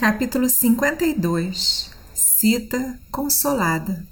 Capítulo 52 Cita Consolada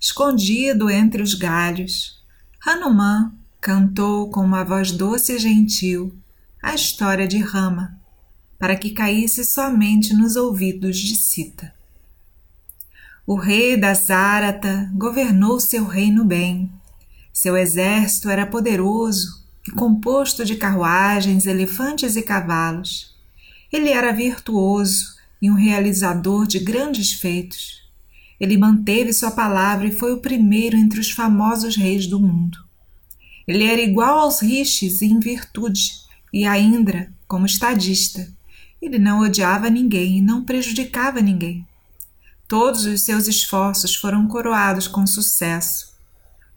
Escondido entre os galhos, Hanuman cantou com uma voz doce e gentil a história de Rama, para que caísse somente nos ouvidos de Sita. O rei da Zárata governou seu reino bem. Seu exército era poderoso e composto de carruagens, elefantes e cavalos ele era virtuoso e um realizador de grandes feitos. Ele manteve sua palavra e foi o primeiro entre os famosos reis do mundo. Ele era igual aos rishis em virtude e a Indra como estadista. Ele não odiava ninguém e não prejudicava ninguém. Todos os seus esforços foram coroados com sucesso.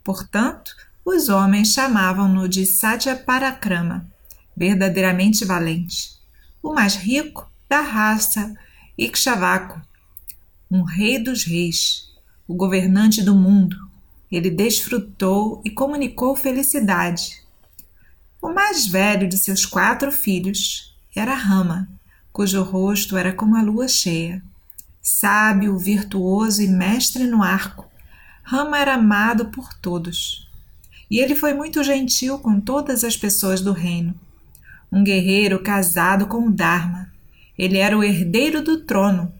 Portanto, os homens chamavam-no de Satya Parakrama, verdadeiramente valente o mais rico da raça Ikshavaku, um rei dos reis, o governante do mundo. Ele desfrutou e comunicou felicidade. O mais velho de seus quatro filhos era Rama, cujo rosto era como a lua cheia. Sábio, virtuoso e mestre no arco, Rama era amado por todos. E ele foi muito gentil com todas as pessoas do reino um guerreiro casado com o Dharma. Ele era o herdeiro do trono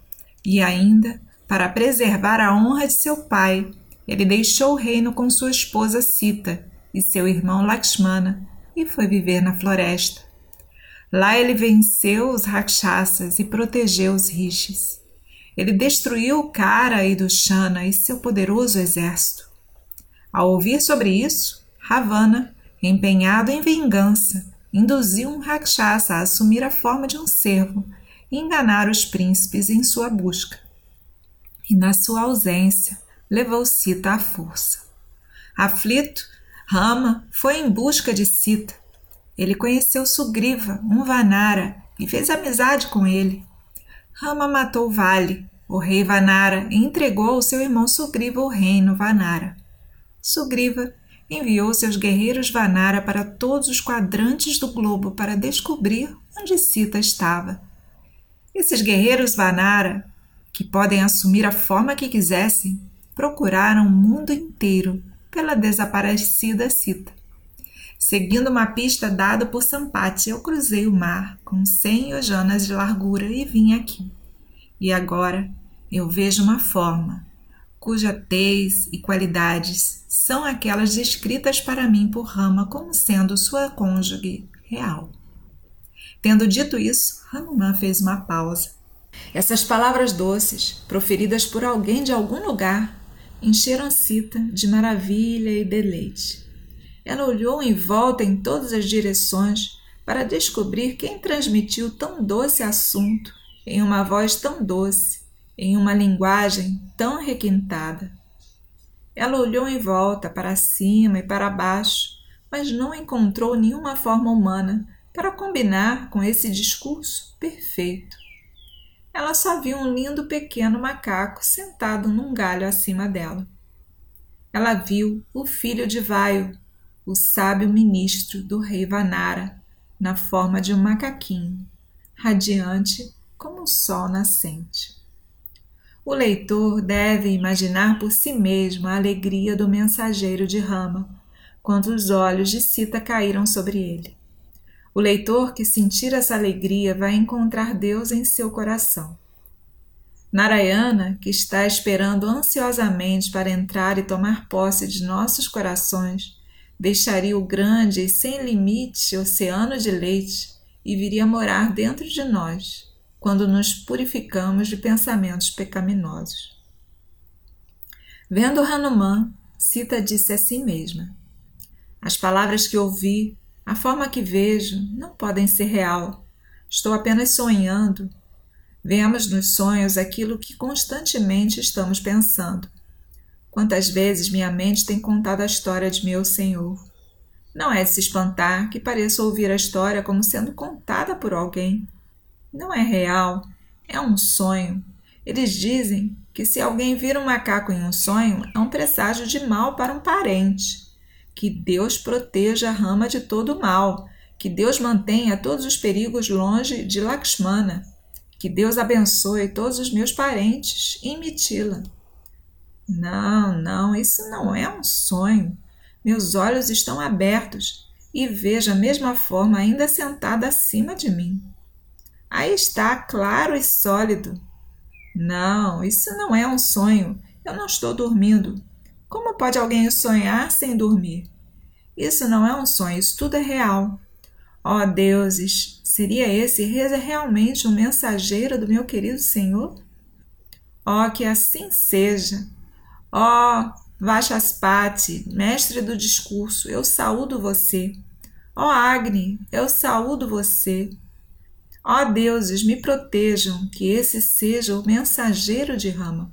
e ainda, para preservar a honra de seu pai, ele deixou o reino com sua esposa Sita e seu irmão Lakshmana e foi viver na floresta. Lá ele venceu os rakshasas e protegeu os rishis. Ele destruiu Kara e Dushana e seu poderoso exército. Ao ouvir sobre isso, Ravana, empenhado em vingança, induziu um Rakshasa a assumir a forma de um servo e enganar os príncipes em sua busca. E na sua ausência, levou Sita à força. Aflito, Rama foi em busca de Sita. Ele conheceu Sugriva, um Vanara, e fez amizade com ele. Rama matou Vali, o rei Vanara, e entregou ao seu irmão Sugriva o reino Vanara. Sugriva enviou seus guerreiros Vanara para todos os quadrantes do globo para descobrir onde Sita estava. Esses guerreiros Vanara, que podem assumir a forma que quisessem, procuraram o mundo inteiro pela desaparecida Sita. Seguindo uma pista dada por Sampati, eu cruzei o mar com cem yojanas de largura e vim aqui. E agora eu vejo uma forma, cuja tez e qualidades são aquelas descritas para mim por Rama como sendo sua cônjuge real. Tendo dito isso, Hanuman fez uma pausa. Essas palavras doces, proferidas por alguém de algum lugar, encheram Sita de maravilha e deleite. Ela olhou em volta em todas as direções para descobrir quem transmitiu tão doce assunto em uma voz tão doce em uma linguagem tão requintada. Ela olhou em volta, para cima e para baixo, mas não encontrou nenhuma forma humana para combinar com esse discurso perfeito. Ela só viu um lindo pequeno macaco sentado num galho acima dela. Ela viu o filho de Vaio, o sábio ministro do rei Vanara, na forma de um macaquinho, radiante como o sol nascente. O leitor deve imaginar por si mesmo a alegria do mensageiro de Rama, quando os olhos de Sita caíram sobre ele. O leitor que sentir essa alegria vai encontrar Deus em seu coração. Narayana, que está esperando ansiosamente para entrar e tomar posse de nossos corações, deixaria o grande e sem limite oceano de leite e viria morar dentro de nós quando nos purificamos de pensamentos pecaminosos. Vendo Hanuman, Sita disse a si mesma: As palavras que ouvi, a forma que vejo, não podem ser real. Estou apenas sonhando. Vemos nos sonhos aquilo que constantemente estamos pensando. Quantas vezes minha mente tem contado a história de meu Senhor. Não é de se espantar que pareça ouvir a história como sendo contada por alguém. Não é real, é um sonho. Eles dizem que se alguém vira um macaco em um sonho, é um presságio de mal para um parente. Que Deus proteja a rama de todo mal, que Deus mantenha todos os perigos longe de Lakshmana, Que Deus abençoe todos os meus parentes em Mitila. Não, não, isso não é um sonho. Meus olhos estão abertos e vejo a mesma forma ainda sentada acima de mim. Aí está, claro e sólido. Não, isso não é um sonho. Eu não estou dormindo. Como pode alguém sonhar sem dormir? Isso não é um sonho, isso tudo é real. Ó oh, deuses, seria esse realmente um mensageiro do meu querido Senhor? Ó, oh, que assim seja. Ó, oh, Vachaspati, mestre do discurso, eu saúdo você. Ó Agni, eu saúdo você. Ó deuses, me protejam, que esse seja o mensageiro de Rama.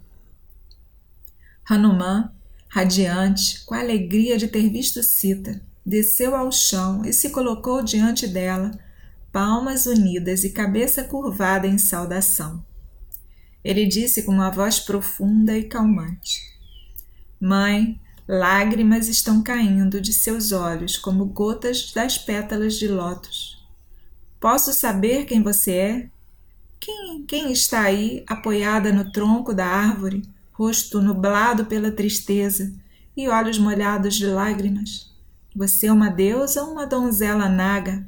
Hanuman, radiante, com a alegria de ter visto Sita, desceu ao chão e se colocou diante dela, palmas unidas e cabeça curvada em saudação. Ele disse com uma voz profunda e calmante: Mãe, lágrimas estão caindo de seus olhos como gotas das pétalas de lótus. Posso saber quem você é? Quem, quem está aí, apoiada no tronco da árvore, rosto nublado pela tristeza e olhos molhados de lágrimas? Você é uma deusa ou uma donzela naga?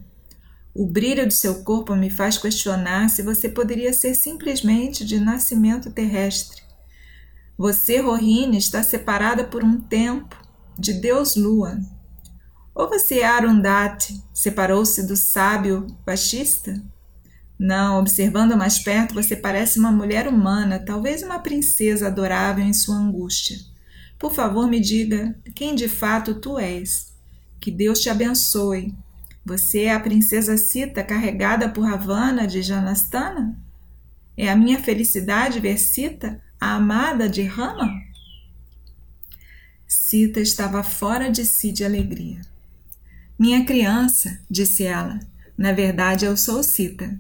O brilho de seu corpo me faz questionar se você poderia ser simplesmente de nascimento terrestre. Você, Rohini, está separada por um tempo de Deus Lua, ou você, Arundhati, separou-se do sábio baixista? Não, observando mais perto, você parece uma mulher humana, talvez uma princesa adorável em sua angústia. Por favor, me diga quem de fato tu és. Que Deus te abençoe. Você é a princesa Sita carregada por Ravana de Janastana? É a minha felicidade ver Sita, a amada de Rama? Sita estava fora de si de alegria. Minha criança, disse ela, na verdade eu sou Sita,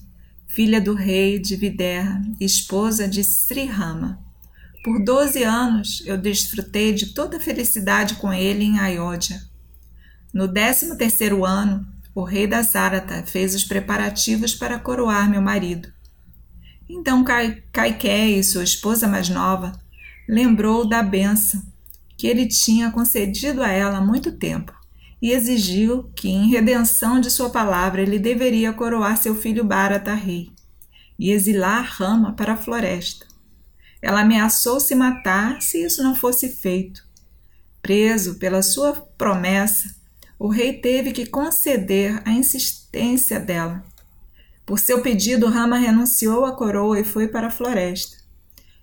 filha do rei de Videha, esposa de Sri Rama. Por doze anos eu desfrutei de toda a felicidade com ele em Ayodhya. No décimo terceiro ano, o rei da Zarata fez os preparativos para coroar meu marido. Então Kaikei, sua esposa mais nova, lembrou da benção que ele tinha concedido a ela há muito tempo e exigiu que, em redenção de sua palavra, ele deveria coroar seu filho Bharata rei e exilar Rama para a floresta. Ela ameaçou se matar se isso não fosse feito. Preso pela sua promessa, o rei teve que conceder a insistência dela. Por seu pedido, Rama renunciou à coroa e foi para a floresta.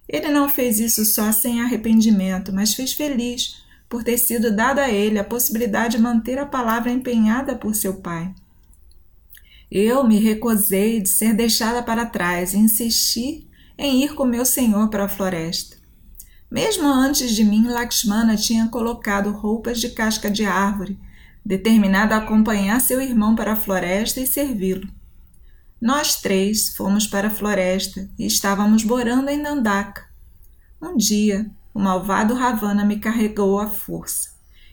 Ele não fez isso só sem arrependimento, mas fez feliz por ter sido dada a ele a possibilidade de manter a palavra empenhada por seu pai. Eu me recusei de ser deixada para trás e insisti em ir com meu senhor para a floresta. Mesmo antes de mim, Lakshmana tinha colocado roupas de casca de árvore, determinado a acompanhar seu irmão para a floresta e servi-lo. Nós três fomos para a floresta e estávamos morando em Nandaka. Um dia, o malvado Ravana me carregou à força,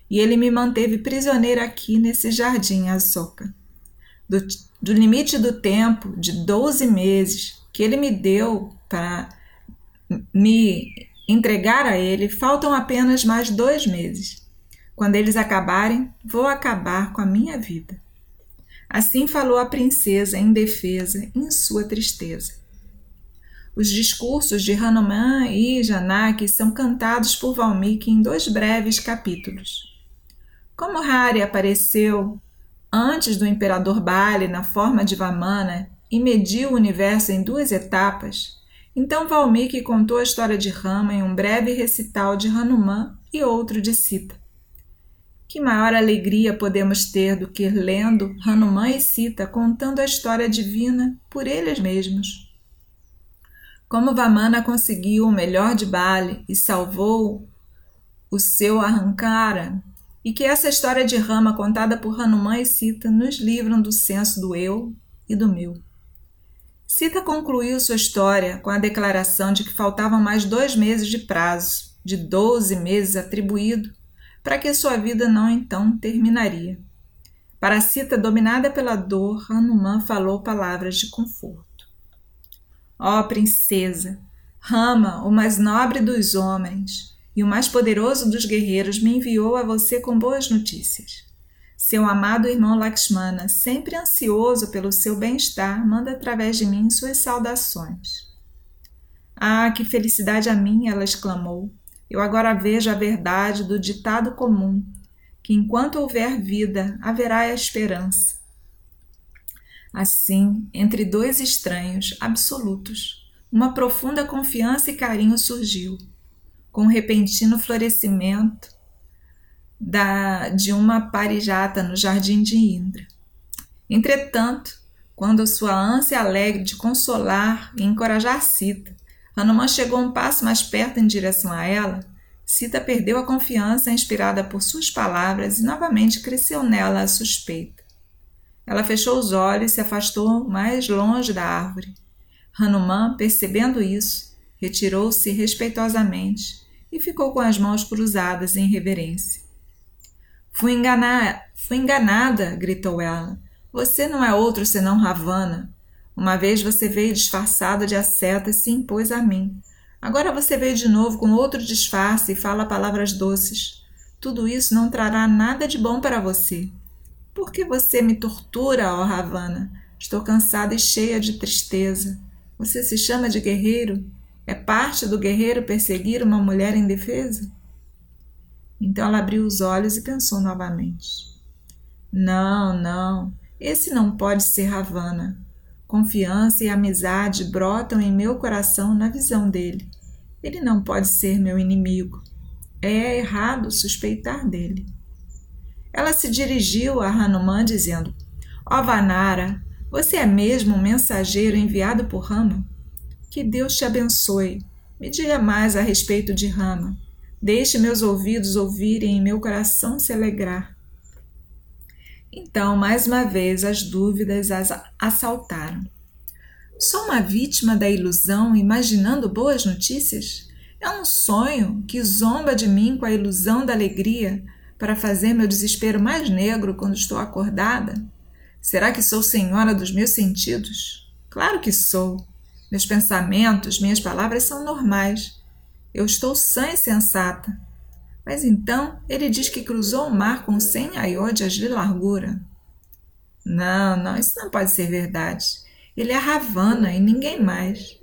e ele me manteve prisioneira aqui nesse jardim Asoka. Do, do limite do tempo de 12 meses que ele me deu para me entregar a ele, faltam apenas mais dois meses. Quando eles acabarem, vou acabar com a minha vida. Assim falou a princesa indefesa em sua tristeza. Os discursos de Hanuman e Janaki são cantados por Valmiki em dois breves capítulos. Como Hari apareceu antes do imperador Bali na forma de Vamana e mediu o universo em duas etapas, então Valmiki contou a história de Rama em um breve recital de Hanuman e outro de Sita. Que maior alegria podemos ter do que lendo Hanuman e Sita contando a história divina por eles mesmos? Como Vamana conseguiu o melhor de Bali e salvou o seu Arrancara, e que essa história de Rama contada por Hanuman e Sita nos livram do senso do eu e do meu. Sita concluiu sua história com a declaração de que faltavam mais dois meses de prazo, de doze meses atribuído, para que sua vida não então terminaria. Para Sita, dominada pela dor, Hanuman falou palavras de conforto. Ó oh, princesa, Rama, o mais nobre dos homens e o mais poderoso dos guerreiros, me enviou a você com boas notícias. Seu amado irmão Lakshmana, sempre ansioso pelo seu bem-estar, manda através de mim suas saudações. Ah, que felicidade a mim! ela exclamou. Eu agora vejo a verdade do ditado comum, que enquanto houver vida, haverá a esperança. Assim, entre dois estranhos absolutos, uma profunda confiança e carinho surgiu, com o repentino florescimento da, de uma parijata no jardim de Indra. Entretanto, quando sua ânsia alegre de consolar e encorajar Sita, Hanuman chegou um passo mais perto em direção a ela, Sita perdeu a confiança inspirada por suas palavras e novamente cresceu nela a suspeita. Ela fechou os olhos e se afastou mais longe da árvore. Hanuman, percebendo isso, retirou-se respeitosamente e ficou com as mãos cruzadas em reverência. Fui, fui enganada, gritou ela. Você não é outro senão Ravana. Uma vez você veio disfarçado de asceta e se impôs a mim. Agora você veio de novo com outro disfarce e fala palavras doces. Tudo isso não trará nada de bom para você. Por que você me tortura, ó Ravana? Estou cansada e cheia de tristeza. Você se chama de guerreiro? É parte do guerreiro perseguir uma mulher indefesa? Então ela abriu os olhos e pensou novamente. Não, não, esse não pode ser Ravana. Confiança e amizade brotam em meu coração na visão dele. Ele não pode ser meu inimigo. É errado suspeitar dele. Ela se dirigiu a Hanuman dizendo: Ó Vanara, você é mesmo um mensageiro enviado por Rama? Que Deus te abençoe. Me diga mais a respeito de Rama. Deixe meus ouvidos ouvirem e meu coração se alegrar. Então, mais uma vez, as dúvidas as assaltaram. Sou uma vítima da ilusão imaginando boas notícias? É um sonho que zomba de mim com a ilusão da alegria para fazer meu desespero mais negro quando estou acordada? Será que sou senhora dos meus sentidos? Claro que sou. Meus pensamentos, minhas palavras são normais eu estou sã e sensata. Mas então ele diz que cruzou o mar com cem aiodias de largura. Não, não, isso não pode ser verdade. Ele é Ravana e ninguém mais.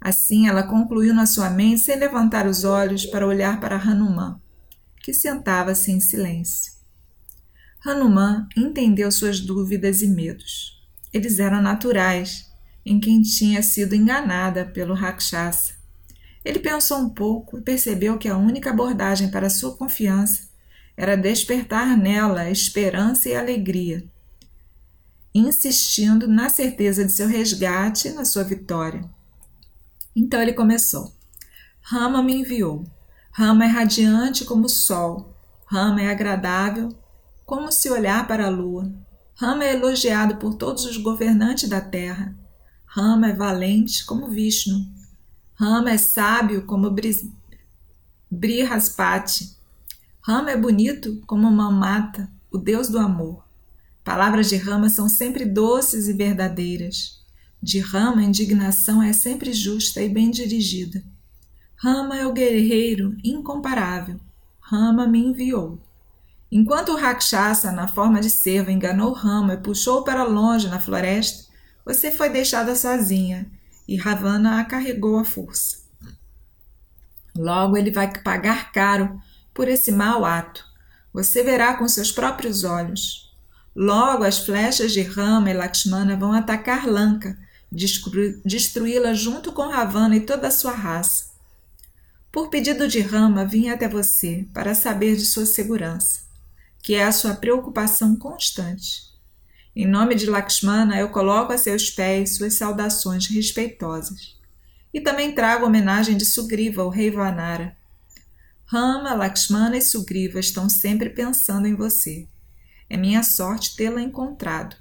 Assim ela concluiu na sua mente sem levantar os olhos para olhar para Hanuman, que sentava-se em silêncio. Hanuman entendeu suas dúvidas e medos. Eles eram naturais, em quem tinha sido enganada pelo Rakshasa ele pensou um pouco e percebeu que a única abordagem para sua confiança era despertar nela esperança e alegria, insistindo na certeza de seu resgate e na sua vitória. Então ele começou. Rama me enviou. Rama é radiante como o sol. Rama é agradável como se olhar para a lua. Rama é elogiado por todos os governantes da terra. Rama é valente como Vishnu. Rama é sábio como Brihaspati. Rama é bonito como Mamata, o deus do amor. Palavras de Rama são sempre doces e verdadeiras. De Rama, a indignação é sempre justa e bem dirigida. Rama é o guerreiro incomparável. Rama me enviou. Enquanto o Rakshasa, na forma de cervo, enganou Rama e puxou para longe na floresta, você foi deixada sozinha e Ravana a carregou à força. Logo ele vai pagar caro por esse mau ato. Você verá com seus próprios olhos. Logo as flechas de Rama e Lakshmana vão atacar Lanka, destruí-la junto com Ravana e toda a sua raça. Por pedido de Rama, vim até você para saber de sua segurança, que é a sua preocupação constante. Em nome de Lakshmana, eu coloco a seus pés suas saudações respeitosas. E também trago homenagem de Sugriva, o rei Vanara. Rama, Lakshmana e Sugriva estão sempre pensando em você. É minha sorte tê-la encontrado.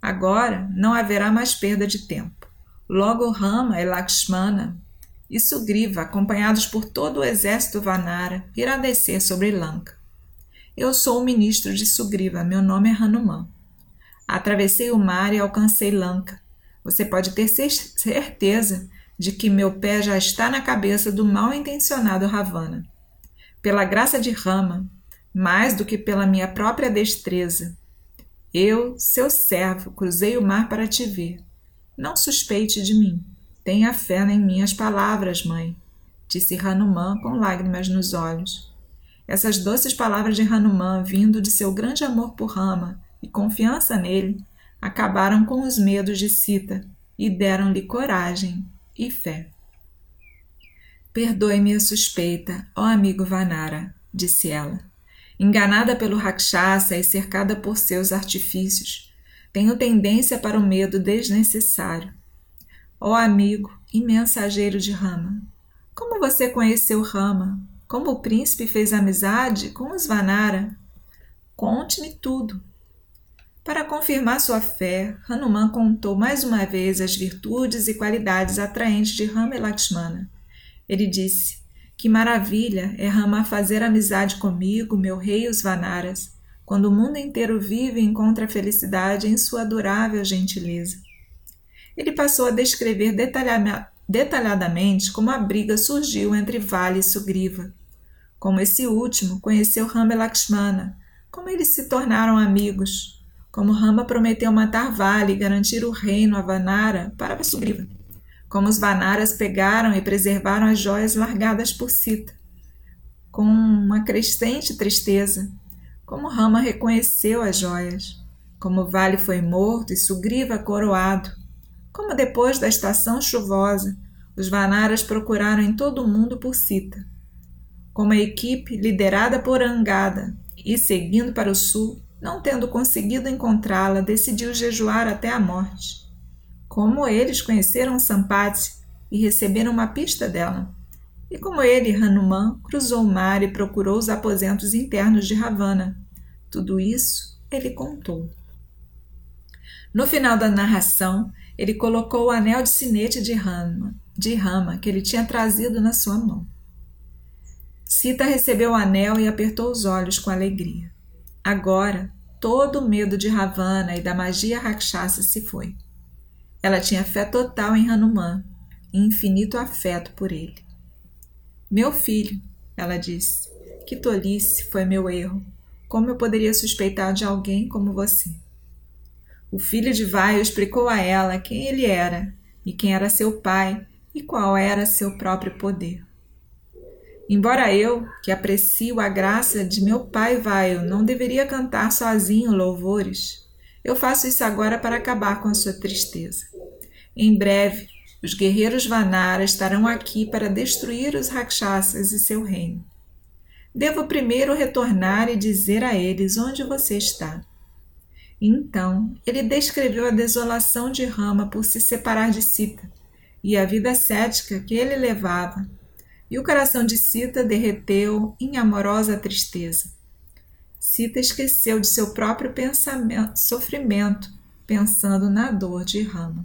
Agora não haverá mais perda de tempo. Logo Rama e Lakshmana e Sugriva, acompanhados por todo o exército Vanara, irá descer sobre Lanka. Eu sou o ministro de Sugriva, meu nome é Hanuman. Atravessei o mar e alcancei Lanka. Você pode ter certeza de que meu pé já está na cabeça do mal intencionado Ravana. Pela graça de Rama, mais do que pela minha própria destreza, eu, seu servo, cruzei o mar para te ver. Não suspeite de mim. Tenha fé em minhas palavras, mãe, disse Hanuman com lágrimas nos olhos. Essas doces palavras de Hanuman, vindo de seu grande amor por Rama e confiança nele, acabaram com os medos de Sita e deram-lhe coragem e fé. Perdoe-me a suspeita, ó amigo Vanara, disse ela. Enganada pelo Rakshasa e cercada por seus artifícios, tenho tendência para o medo desnecessário. Ó amigo e mensageiro de Rama, como você conheceu Rama? Como o príncipe fez amizade com os Vanara? Conte-me tudo. Para confirmar sua fé, Hanuman contou mais uma vez as virtudes e qualidades atraentes de Rama e Lakshmana. Ele disse: Que maravilha é Rama fazer amizade comigo, meu rei e os Vanaras, quando o mundo inteiro vive e encontra felicidade em sua adorável gentileza. Ele passou a descrever detalhadamente como a briga surgiu entre Vale e Sugriva, como esse último conheceu Rama e Lakshmana, como eles se tornaram amigos, como Rama prometeu matar Vali e garantir o reino a Vanara para Sugriva. Como os Vanaras pegaram e preservaram as joias largadas por Sita. Com uma crescente tristeza, como Rama reconheceu as joias. Como Vale foi morto e Sugriva coroado. Como depois da estação chuvosa, os Vanaras procuraram em todo o mundo por Sita. Como a equipe, liderada por Angada e seguindo para o sul, não tendo conseguido encontrá-la, decidiu jejuar até a morte. Como eles conheceram Sampati e receberam uma pista dela. E como ele, Hanuman, cruzou o mar e procurou os aposentos internos de Ravana. Tudo isso ele contou. No final da narração, ele colocou o anel de sinete de Rama, de Rama que ele tinha trazido na sua mão. Sita recebeu o anel e apertou os olhos com alegria. Agora, todo o medo de Ravana e da magia Rakshasa se foi. Ela tinha fé total em Hanuman e infinito afeto por ele. Meu filho, ela disse, que tolice foi meu erro. Como eu poderia suspeitar de alguém como você? O filho de Vaio explicou a ela quem ele era e quem era seu pai e qual era seu próprio poder. Embora eu, que aprecio a graça de meu pai Vaio, não deveria cantar sozinho louvores, eu faço isso agora para acabar com a sua tristeza. Em breve, os guerreiros Vanara estarão aqui para destruir os Rakshasas e seu reino. Devo primeiro retornar e dizer a eles onde você está. Então, ele descreveu a desolação de Rama por se separar de Sita e a vida cética que ele levava e o coração de Sita derreteu em amorosa tristeza. Sita esqueceu de seu próprio pensamento, sofrimento, pensando na dor de Rama.